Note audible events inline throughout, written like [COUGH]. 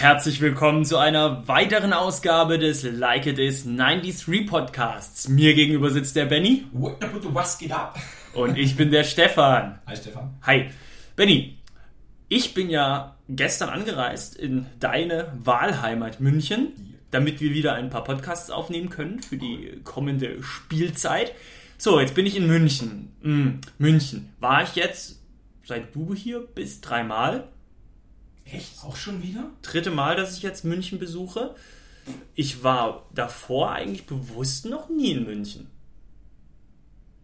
Herzlich willkommen zu einer weiteren Ausgabe des Like It Is 93 Podcasts. Mir gegenüber sitzt der Benny. Was geht ab? Und ich bin der Stefan. Hi Stefan. Hi. Benny, ich bin ja gestern angereist in deine Wahlheimat München, damit wir wieder ein paar Podcasts aufnehmen können für die kommende Spielzeit. So, jetzt bin ich in München. Hm, München. War ich jetzt, seit du hier bist, dreimal? Echt? Auch schon wieder? dritte Mal, dass ich jetzt München besuche. Ich war davor eigentlich bewusst noch nie in München.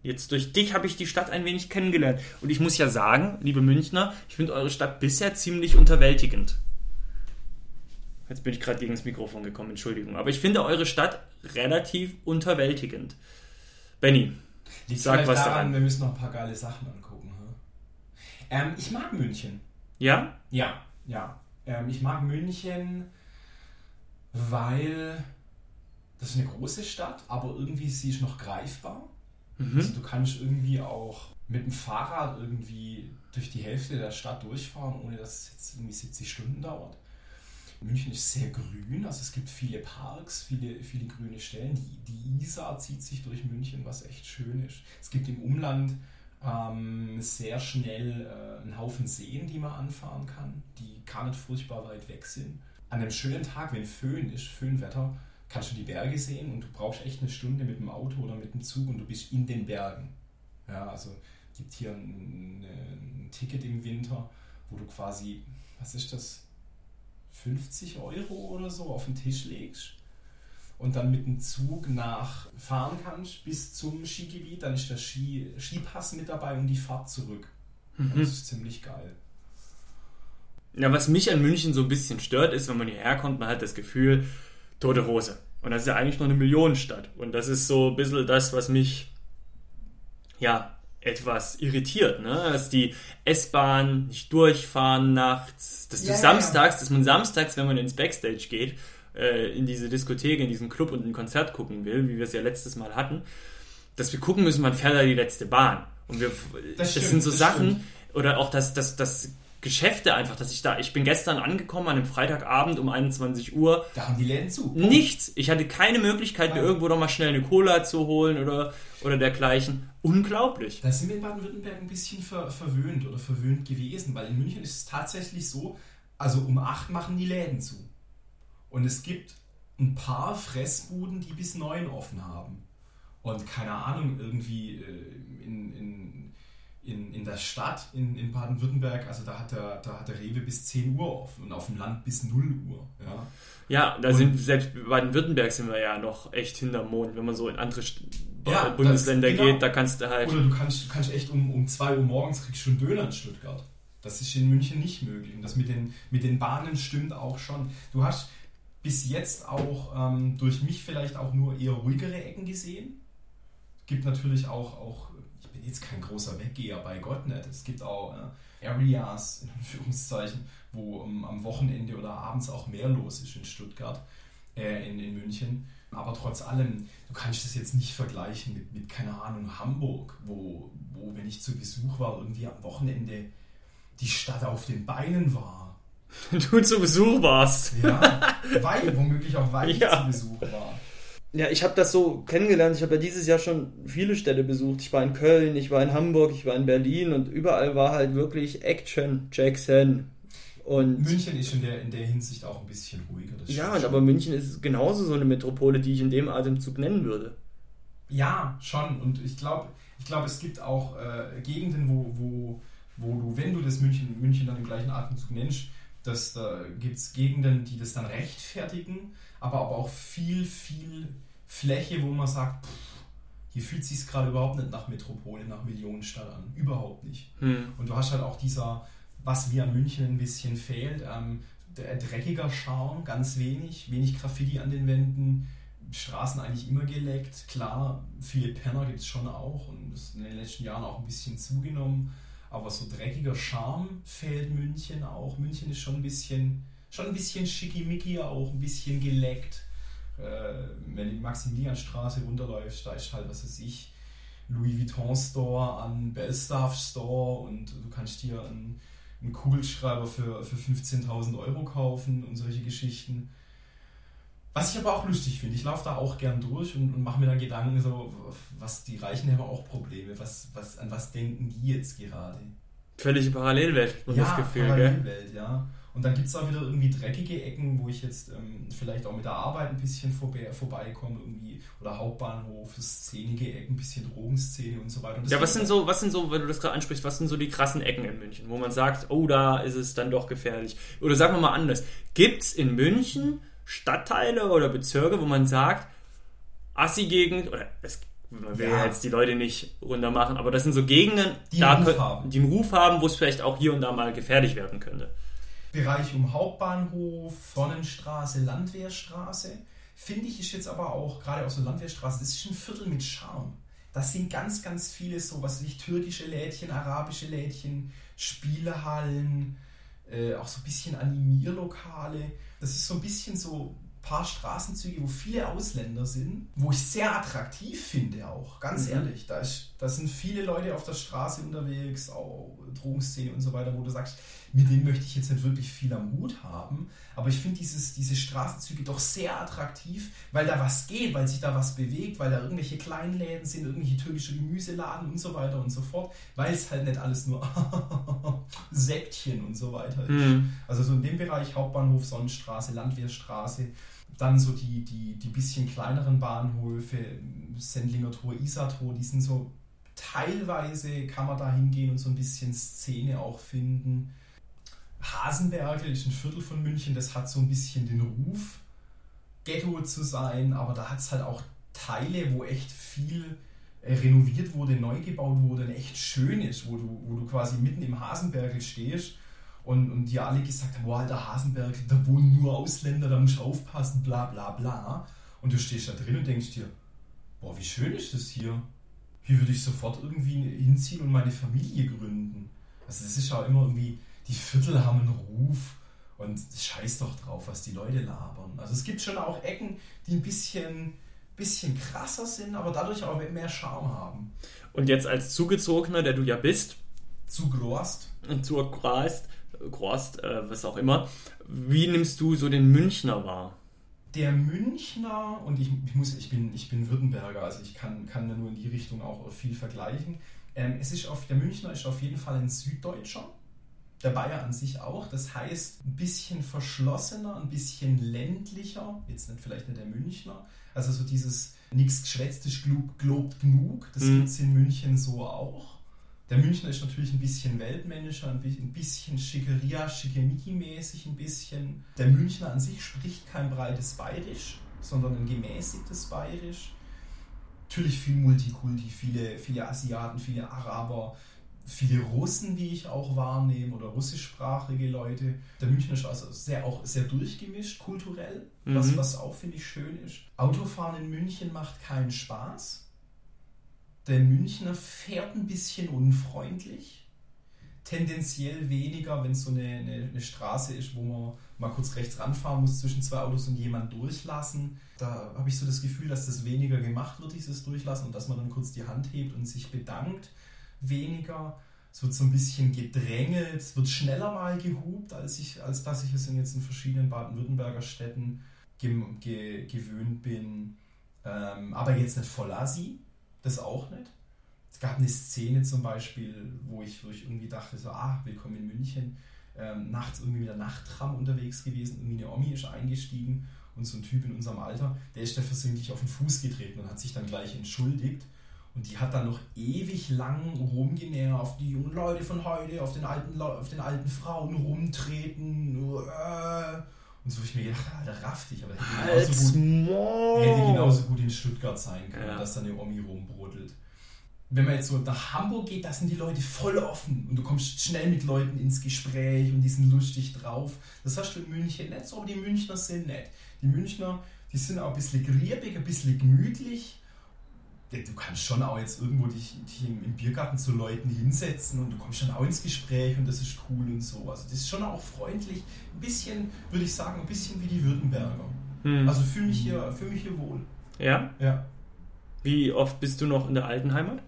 Jetzt durch dich habe ich die Stadt ein wenig kennengelernt. Und ich muss ja sagen, liebe Münchner, ich finde eure Stadt bisher ziemlich unterwältigend. Jetzt bin ich gerade gegen das Mikrofon gekommen, Entschuldigung. Aber ich finde eure Stadt relativ unterwältigend. Benny, Liegt Sag was daran, daran. wir müssen noch ein paar geile Sachen angucken. hm? Ähm, ich mag München. ja? Ja, ja. Ähm, ich mag München, weil das ist eine große Stadt, aber irgendwie sie ist noch greifbar. Also du kannst irgendwie auch mit dem Fahrrad irgendwie durch die Hälfte der Stadt durchfahren, ohne dass es jetzt irgendwie 70 Stunden dauert. München ist sehr grün, also es gibt viele Parks, viele, viele grüne Stellen. Die, die Isar zieht sich durch München, was echt schön ist. Es gibt im Umland ähm, sehr schnell äh, einen Haufen Seen, die man anfahren kann, die gar nicht furchtbar weit weg sind. An einem schönen Tag, wenn Föhn ist, Föhnwetter, kannst du die Berge sehen und du brauchst echt eine Stunde mit dem Auto oder mit dem Zug und du bist in den Bergen. Ja, also gibt hier ein, ein Ticket im Winter, wo du quasi, was ist das, 50 Euro oder so auf den Tisch legst und dann mit dem Zug nach fahren kannst bis zum Skigebiet, dann ist der Ski, Skipass mit dabei und die Fahrt zurück. Das ist ziemlich geil. Ja, was mich an München so ein bisschen stört, ist, wenn man hierher kommt, man hat das Gefühl, tote Hose. Und das ist ja eigentlich nur eine Millionenstadt. Und das ist so ein bisschen das, was mich, ja, etwas irritiert, ne? Dass die S-Bahn nicht durchfahren nachts, dass Ja, du ja, samstags, dass man samstags, wenn man ins Backstage geht, äh, in diese Diskothek, in diesen Club und ein Konzert gucken will, wie wir es ja letztes Mal hatten, dass wir gucken müssen, wann fährt da die letzte Bahn. Und wir, das, stimmt, sind so das Sachen, stimmt. oder auch das, das, das Geschäfte einfach, dass ich da, ich bin gestern angekommen an einem Freitagabend um 21 Uhr, Da haben die Läden zu. nichts. Ich hatte keine Möglichkeit, mir irgendwo noch mal schnell eine Cola zu holen oder, oder dergleichen. Unglaublich. Da sind wir in Baden-Württemberg ein bisschen ver verwöhnt oder verwöhnt gewesen, weil in München ist es tatsächlich so, also um 8 machen die Läden zu. Und es gibt ein paar Fressbuden, die bis 9 offen haben. Und keine Ahnung, irgendwie äh, in, in, in, in der Stadt in, in Baden-Württemberg, also da hat, der, da hat der Rewe bis 10 Uhr offen und auf dem Land bis 0 Uhr. Ja. Ja, da Und- sind selbst Baden-Württemberg sind wir ja noch echt hinterm Mond. Wenn man so in andere Ja, Bundesländer das- genau. geht, da kannst du halt. Oder du kannst, kannst echt um, um 2 Uhr morgens kriegst du einen Döner in Stuttgart. Das ist in München nicht möglich. Und das mit den, mit den Bahnen stimmt auch schon. Du hast bis jetzt auch ähm, durch mich vielleicht auch nur eher ruhigere Ecken gesehen. Es gibt natürlich auch, auch, ich bin jetzt kein großer Weggeher, bei Gott nicht. Es gibt auch äh, Areas, in Anführungszeichen, wo ähm, am Wochenende oder abends auch mehr los ist in Stuttgart, äh, in, in München. Aber trotz allem, du kannst das jetzt nicht vergleichen mit, mit keine Ahnung, Hamburg, wo, wo, wenn ich zu Besuch war, irgendwie am Wochenende die Stadt auf den Beinen war. [LAUGHS] du zu Besuch warst. Ja, weil womöglich auch weil ich Ja. zu Besuch war. Ja, ich habe das so kennengelernt. Ich habe ja dieses Jahr schon viele Städte besucht. Ich war in Köln, ich war in Hamburg, ich war in Berlin und überall war halt wirklich Action, Jackson. Und München ist in der, in der Hinsicht auch ein bisschen ruhiger. das ja, schon. aber München ist genauso so eine Metropole, die ich in dem Atemzug nennen würde. Ja, schon. Und ich glaube, ich glaub, es gibt auch äh, Gegenden, wo, wo, wo du, wenn du das München, München dann im gleichen Atemzug nennst, dass da gibt es Gegenden, die das dann rechtfertigen, aber, aber auch viel, viel Fläche, wo man sagt, pff, hier fühlt sich gerade überhaupt nicht nach Metropole, nach Millionenstadt an. Überhaupt nicht. Hm. Und du hast halt auch dieser, was mir an München ein bisschen fehlt, ähm, der dreckiger Charme, ganz wenig, wenig Graffiti an den Wänden, Straßen eigentlich immer geleckt. Klar, viele Penner gibt es schon auch und das ist in den letzten Jahren auch ein bisschen zugenommen. Aber so dreckiger Charme fehlt München auch. München ist schon ein bisschen, schon ein bisschen schickimicki, auch ein bisschen geleckt. Äh, wenn du die Maximilianstraße runterläufst, da ist halt, was weiß ich, Louis Vuitton Store an Belstaff Store und du kannst dir ein, einen Kugelschreiber für, für 15.000 Euro kaufen und solche Geschichten. Was ich aber auch lustig finde, ich laufe da auch gern durch und, und mache mir dann Gedanken, so, was die Reichen haben auch Probleme, was, was, an was denken die jetzt gerade? Völlige Parallelwelt, ja, das Gefühl, Parallelwelt, gell? ja. Und dann gibt es auch wieder irgendwie dreckige Ecken, wo ich jetzt ähm, vielleicht auch mit der Arbeit ein bisschen vorbei, vorbeikomme, irgendwie, oder Hauptbahnhof, szenige Ecken, ein bisschen Drogenszene und so weiter. Und ja, was sind so, was sind so, wenn du das gerade ansprichst, was sind so die krassen Ecken in München, wo man sagt, oh, da ist es dann doch gefährlich? Oder sagen wir mal anders, gibt es in München Stadtteile oder Bezirke, wo man sagt, Assi-Gegend, oder es man will ja. jetzt die Leute nicht runter machen, aber das sind so Gegenden, die, da Ruf können, die einen Ruf haben, wo es vielleicht auch hier und da mal gefährlich werden könnte. Bereich um Hauptbahnhof, Sonnenstraße, Landwehrstraße. Finde ich ist jetzt aber auch, gerade aus der Landwehrstraße, das ist ein Viertel mit Charme. Das sind ganz, ganz viele so, was weiß ich, türkische Lädchen, arabische Lädchen, Spielehallen, äh, auch so ein bisschen Animierlokale. Das ist so ein bisschen so paar Straßenzüge, wo viele Ausländer sind, wo ich sehr attraktiv finde auch, ganz mhm. ehrlich. Da, ist, da sind viele Leute auf der Straße unterwegs, auch Drogenszene und so weiter, wo du sagst, mit denen möchte ich jetzt nicht wirklich viel am Hut haben, aber ich finde diese Straßenzüge doch sehr attraktiv, weil da was geht, weil sich da was bewegt, weil da irgendwelche Kleinläden sind, irgendwelche türkische Gemüseladen und so weiter und so fort, weil es halt nicht alles nur [LAUGHS] Säckchen und so weiter ist. Mhm. Also so in dem Bereich Hauptbahnhof, Sonnenstraße, Landwehrstraße, dann so die, die, die bisschen kleineren Bahnhöfe, Sendlinger Tor, Isar Tor, die sind so teilweise kann man da hingehen und so ein bisschen Szene auch finden. Hasenbergel ist ein Viertel von München, das hat so ein bisschen den Ruf, Ghetto zu sein, aber da hat es halt auch Teile, wo echt viel äh, renoviert wurde, neu gebaut wurde und echt schön ist, wo du, wo du quasi mitten im Hasenbergel stehst und, und die alle gesagt haben, boah, alter Hasenberg, da wohnen nur Ausländer, da musst du aufpassen, bla bla bla. Und du stehst da drin und denkst dir, boah, wie schön ist das hier. Hier würde ich sofort irgendwie hinziehen und meine Familie gründen. Also das ist auch immer irgendwie, die Viertel haben einen Ruf und scheiß doch drauf, was die Leute labern. Also es gibt schon auch Ecken, die ein bisschen, bisschen krasser sind, aber dadurch auch mehr Charme haben. Und jetzt als Zugezogener, der du ja bist, Zugrost. Zugrost, Grost, äh, was auch immer. Wie nimmst du so den Münchner wahr? Der Münchner, und ich, ich, muss, ich, bin, ich bin Württemberger, also ich kann, kann nur in die Richtung auch viel vergleichen. Ähm, es ist auf, der Münchner ist auf jeden Fall ein Süddeutscher, der Bayer an sich auch. Das heißt, ein bisschen verschlossener, ein bisschen ländlicher, jetzt nicht vielleicht nicht der Münchner. Also so dieses nichts geschwätzt ist, gelobt genug, das mhm. gibt es in München so auch. Der Münchner ist natürlich ein bisschen weltmännischer, ein bisschen Schickeria, Schickimicki-mäßig ein bisschen. Der Münchner an sich spricht kein breites Bayerisch, sondern ein gemäßigtes Bayerisch. Natürlich viel Multikulti, viele, viele Asiaten, viele Araber, viele Russen, wie ich auch wahrnehme, oder russischsprachige Leute. Der Münchner ist also sehr, auch sehr durchgemischt, kulturell, mhm. was, was auch, finde ich, schön ist. Autofahren in München macht keinen Spaß der Münchner fährt ein bisschen unfreundlich. Tendenziell weniger, wenn es so eine, eine, eine, Straße ist, wo man mal kurz rechts ranfahren muss zwischen zwei Autos und jemand durchlassen. Da habe ich so das Gefühl, dass das weniger gemacht wird, dieses Durchlassen, und dass man dann kurz die Hand hebt und sich bedankt. Weniger. Es wird so ein bisschen gedrängelt, es wird schneller mal gehupt, als, ich, als dass ich es in jetzt in verschiedenen Baden-Württemberger Städten ge ge gewöhnt bin. Ähm, aber jetzt nicht voll assi, das auch nicht. Es gab eine Szene zum Beispiel, wo ich, wo ich irgendwie dachte, so, ah, willkommen in München. Ähm, nachts irgendwie mit der Nachttram unterwegs gewesen, irgendwie eine Omi ist eingestiegen und so ein Typ in unserem Alter, der ist da versehentlich auf den Fuß getreten und hat sich dann gleich entschuldigt. Und die hat dann noch ewig lang rumgenervt, die jungen Leute von heute auf den alten, auf den alten Frauen rumtreten. Äh. Und so habe ich mir gedacht, Alter, raff dich, aber genauso, gut, hätte genauso gut in Stuttgart sein können, ja. dass da eine Omi rumbrodelt. Wenn man jetzt so nach Hamburg geht, da sind die Leute voll offen und du kommst schnell mit Leuten ins Gespräch und die sind lustig drauf. Das hast du in München nicht so, aber die Münchner sind nett. Die Münchner, die sind auch ein bisschen griebig, ein bisschen gemütlich du kannst schon auch jetzt irgendwo dich, dich im, im, Biergarten zu Leuten hinsetzen und du kommst schon auch ins Gespräch und das ist cool und so. Also das ist schon auch freundlich. Ein bisschen, würde ich sagen, ein bisschen wie die Württemberger. Hm. Also fühle mich, hier, fühl mich hier wohl. Ja? Ja. Wie oft bist du noch in der alten Heimat?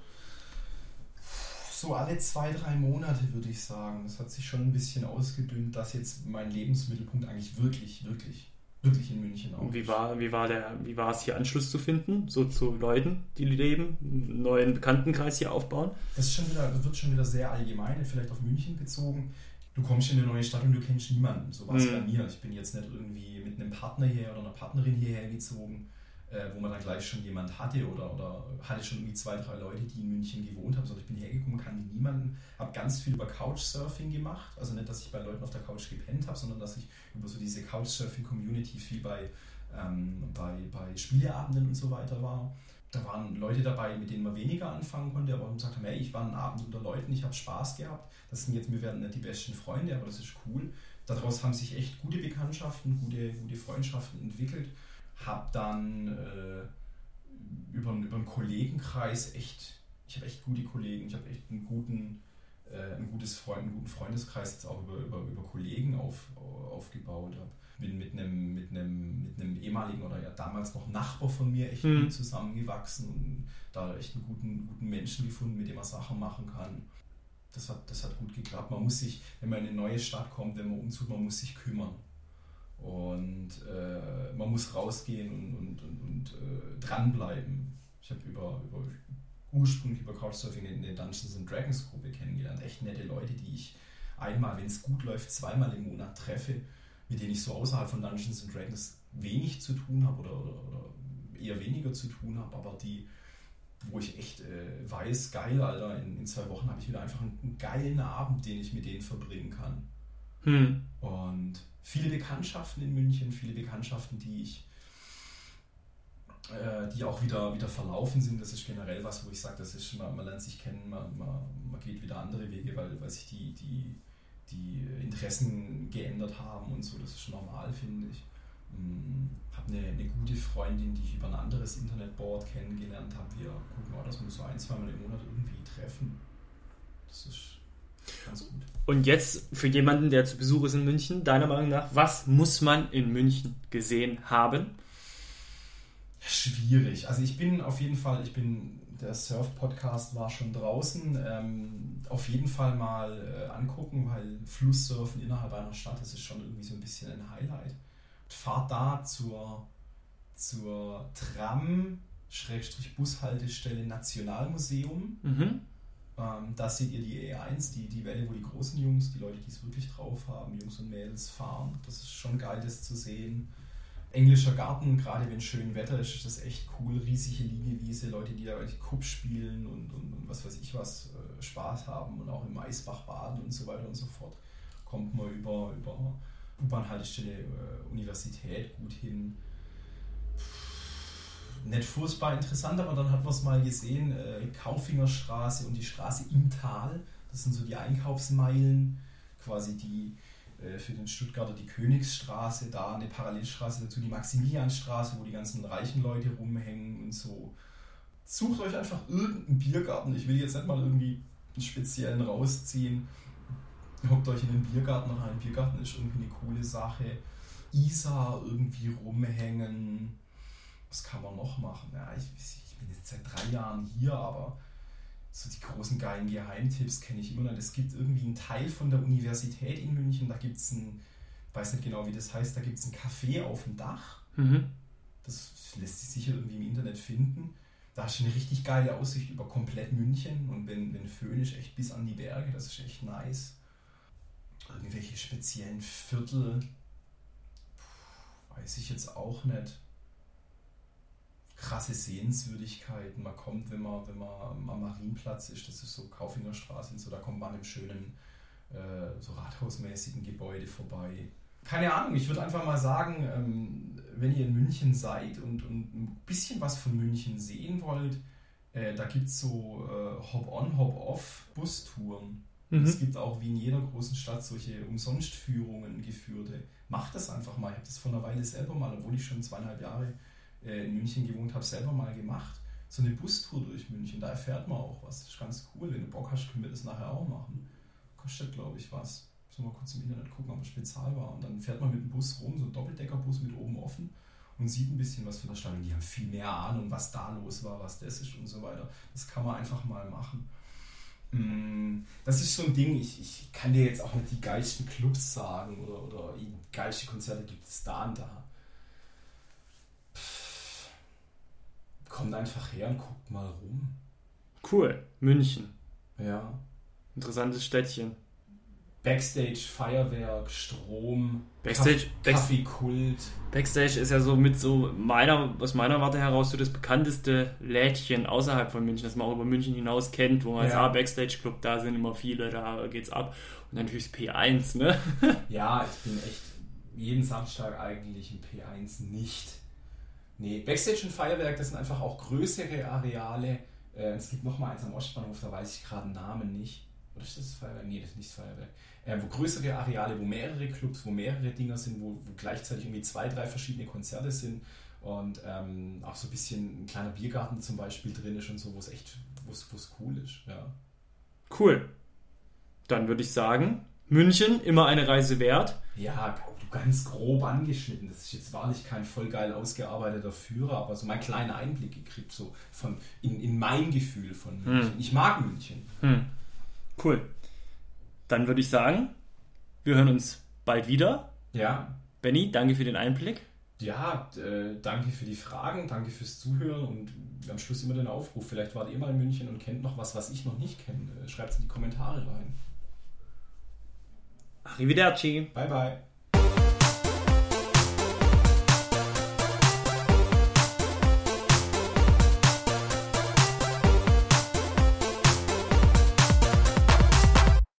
so alle zwei, drei Monate würde ich sagen. Das hat sich schon ein bisschen ausgedünnt, dass jetzt mein Lebensmittelpunkt eigentlich wirklich, wirklich, wirklich in München auch. Wie war, wie war der, wie war es hier Anschluss zu finden, so zu Leuten, die leben, einen neuen Bekanntenkreis hier aufbauen? Das ist schon wieder, das wird schon wieder sehr allgemein, vielleicht auf München bezogen. Du kommst in eine neue Stadt und du kennst niemanden. So war es mhm. bei mir. Ich bin jetzt nicht irgendwie mit einem Partner hier oder einer Partnerin hierher gezogen äh, wo man dann gleich schon jemand hatte oder, oder hatte schon irgendwie zwei, drei Leute, die in München gewohnt haben, sondern ich bin hergekommen, kannte niemanden, habe ganz viel über Couchsurfing gemacht. Also nicht, dass ich bei Leuten auf der Couch gepennt habe, sondern dass ich über so diese Couchsurfing-Community viel bei, ähm, bei, bei Spieleabenden und so weiter war. Da waren Leute dabei, mit denen man weniger anfangen konnte, aber gesagt haben, hey, ich war einen Abend unter Leuten, ich habe Spaß gehabt. Das sind jetzt, wir werden nicht die besten Freunde, aber das ist cool. Daraus haben sich echt gute Bekanntschaften, gute, gute Freundschaften entwickelt habe dann äh, über, über einen Kollegenkreis echt, ich habe echt gute Kollegen, ich habe echt einen guten, ein gutes Freund, einen guten Freundeskreis jetzt auch über, über, über Kollegen auf, aufgebaut habe. Bin mit einem, mit, einem, mit einem ehemaligen oder ja damals noch Nachbar von mir echt mhm. gut zusammengewachsen und da echt einen guten, guten Menschen gefunden, mit dem man Sachen machen kann. Das hat, das hat gut geklappt. Man muss sich, wenn man in eine neue Stadt kommt, wenn man umzieht, man muss sich kümmern. Und äh, man muss rausgehen und, und, und, und äh, dranbleiben. Ich habe über, über, ursprünglich über Couchsurfing in der Dungeons and Dragons Gruppe kennengelernt. Echt nette Leute, die ich einmal, wenn es gut läuft, zweimal im Monat treffe, mit denen ich so außerhalb von Dungeons and Dragons wenig zu tun habe oder, oder, oder, eher weniger zu tun habe, aber die, wo ich echt äh, weiß, geil, Alter, in, in zwei Wochen habe ich wieder einfach einen, einen, geilen Abend, den ich mit denen verbringen kann. Hm. Und viele Bekanntschaften in München, viele Bekanntschaften, die ich die auch wieder, wieder verlaufen sind. Das ist generell was, wo ich sage, das ist, man, man lernt sich kennen, man, man, man geht wieder andere Wege, weil, weil sich die, die, die Interessen geändert haben und so. Das ist normal, finde ich. Hm, habe eine, eine gute Freundin, die ich über ein anderes Internetboard kennengelernt habe. Wir gucken auch, dass wir so ein, zweimal im Monat irgendwie treffen. Das ist Ganz gut. Und jetzt für jemanden, der zu Besuch ist in München, deiner Meinung nach, was muss man in München gesehen haben? Schwierig. Also ich bin auf jeden Fall, ich bin, der Surf-Podcast war schon draußen. Ähm, auf jeden Fall mal äh, angucken, weil Flusssurfen innerhalb einer Stadt, das ist schon irgendwie so ein bisschen ein Highlight. Fahrt da zur, zur Tram-Bushaltestelle Nationalmuseum. Mhm ähm, da seht ihr die E1, die, die Welle, wo die großen Jungs, die Leute, die es wirklich drauf haben, Jungs und Mädels fahren. Das ist schon geil, das zu sehen. Englischer Garten, gerade wenn schön Wetter ist, ist das echt cool. Riesige Liegewiese, Leute, die da Kupp spielen und, und, und, was weiß ich was, äh, Spaß haben und auch im Eisbach baden und so weiter und so fort. Kommt man über, über U-Bahn-Haltestelle äh, Universität gut hin nicht furchtbar interessant, aber dann hat man es mal gesehen, äh, Kaufingerstraße und die Straße im Tal, das sind so die Einkaufsmeilen, quasi die für den Stuttgarter die Königsstraße, da eine Parallelstraße dazu, die Maximilianstraße, wo die ganzen reichen Leute rumhängen und so. Sucht euch einfach irgendeinen Biergarten, ich will jetzt nicht mal irgendwie einen speziellen rausziehen. Hockt euch in den Biergarten rein, Biergarten ist irgendwie eine coole Sache. Isar irgendwie rumhängen was kann man noch machen? Ja, ich, ich bin jetzt seit drei Jahren hier, aber so die großen geilen Geheimtipps kenne ich immer noch. Es gibt irgendwie einen Teil von der Universität in München, da gibt es ein, weiß nicht genau wie das heißt, da gibt es ein Café auf dem Dach. Mhm. Das lässt sich sicher irgendwie im Internet finden. Da hast du eine richtig geile Aussicht über komplett München und wenn, wenn Föhn ist, echt bis an die Berge, das ist echt nice. Irgendwelche speziellen Viertel, weiß ich jetzt auch nicht krasse Sehenswürdigkeiten. Man kommt, wenn man, wenn man am Marienplatz ist, das ist so Kaufingerstraße und so, da kommt man an einem schönen, äh, so rathausmäßigen Gebäude vorbei. Keine Ahnung, ich würde einfach mal sagen, ähm, wenn ihr in München seid und, und ein bisschen was von München sehen wollt, äh, da gibt es so äh, Hop-on, Hop-off Bustouren. Mhm. Es gibt auch wie in jeder großen Stadt solche Umsonstführungen geführte. Macht das einfach mal. Ich habe das vor einer Weile selber mal, obwohl ich schon zweieinhalb Jahre in München gewohnt habe, selber mal gemacht. So eine Bustour durch München, da erfährt man auch was. Das ist ganz cool. Wenn du Bock hast, können wir das nachher auch machen. Kostet, glaube ich, was. Müssen wir mal kurz im Internet gucken, ob es spezial war. Und dann fährt man mit dem Bus rum, so ein Doppeldeckerbus mit oben offen und sieht ein bisschen was von der Stadt. Und die haben viel mehr Ahnung, was da los war, was das ist und so weiter. Das kann man einfach mal machen. Mm, Das ist so ein Ding, ich, ich kann dir jetzt auch nicht die geilsten Clubs sagen oder, oder geilste Konzerte gibt es da und da. Kommt einfach her und guckt mal rum. Cool. München. Ja. Interessantes Städtchen. Backstage, Feuerwerk, Strom, Backstage- Kaff- Kaffeekult. Backstage ist ja so mit so meiner, aus meiner Warte heraus so das bekannteste Lädchen außerhalb von München, das man auch über München hinaus kennt, wo man Ja. sagt, ah, Backstage Club, da sind immer viele, da geht's ab. Und dann natürlich das P1, ne? Ja, ich bin echt jeden Samstag eigentlich im P1 nicht. Nee, Backstage und Feuerwerk, das sind einfach auch größere Areale. Äh, es gibt noch mal eins am Ostbahnhof, da weiß ich gerade den Namen nicht. Oder ist das Feuerwerk? Nee, das ist nicht das Feuerwerk. Äh, wo größere Areale, wo mehrere Clubs, wo mehrere Dinger sind, wo, wo gleichzeitig irgendwie zwei, drei verschiedene Konzerte sind und ähm, auch so ein bisschen ein kleiner Biergarten zum Beispiel drin ist und so, wo es echt, wo es cool ist. Ja. Cool. Dann würde ich sagen, München, immer eine Reise wert. Ja, du ganz grob angeschnitten. Das ist jetzt wahrlich kein voll geil ausgearbeiteter Führer, aber so mein kleiner Einblick gekriegt, so von in, in mein Gefühl von München. Ich mag München. Hm. Cool. Dann würde ich sagen, wir hören uns bald wieder. Ja, Benny, danke für den Einblick. ja, äh, danke für die Fragen, danke fürs Zuhören und am Schluss immer den Aufruf. Vielleicht wart ihr mal in München und kennt noch was, was ich noch nicht kenne. Schreibt es in die Kommentare rein. Arrivederci. Bye, bye.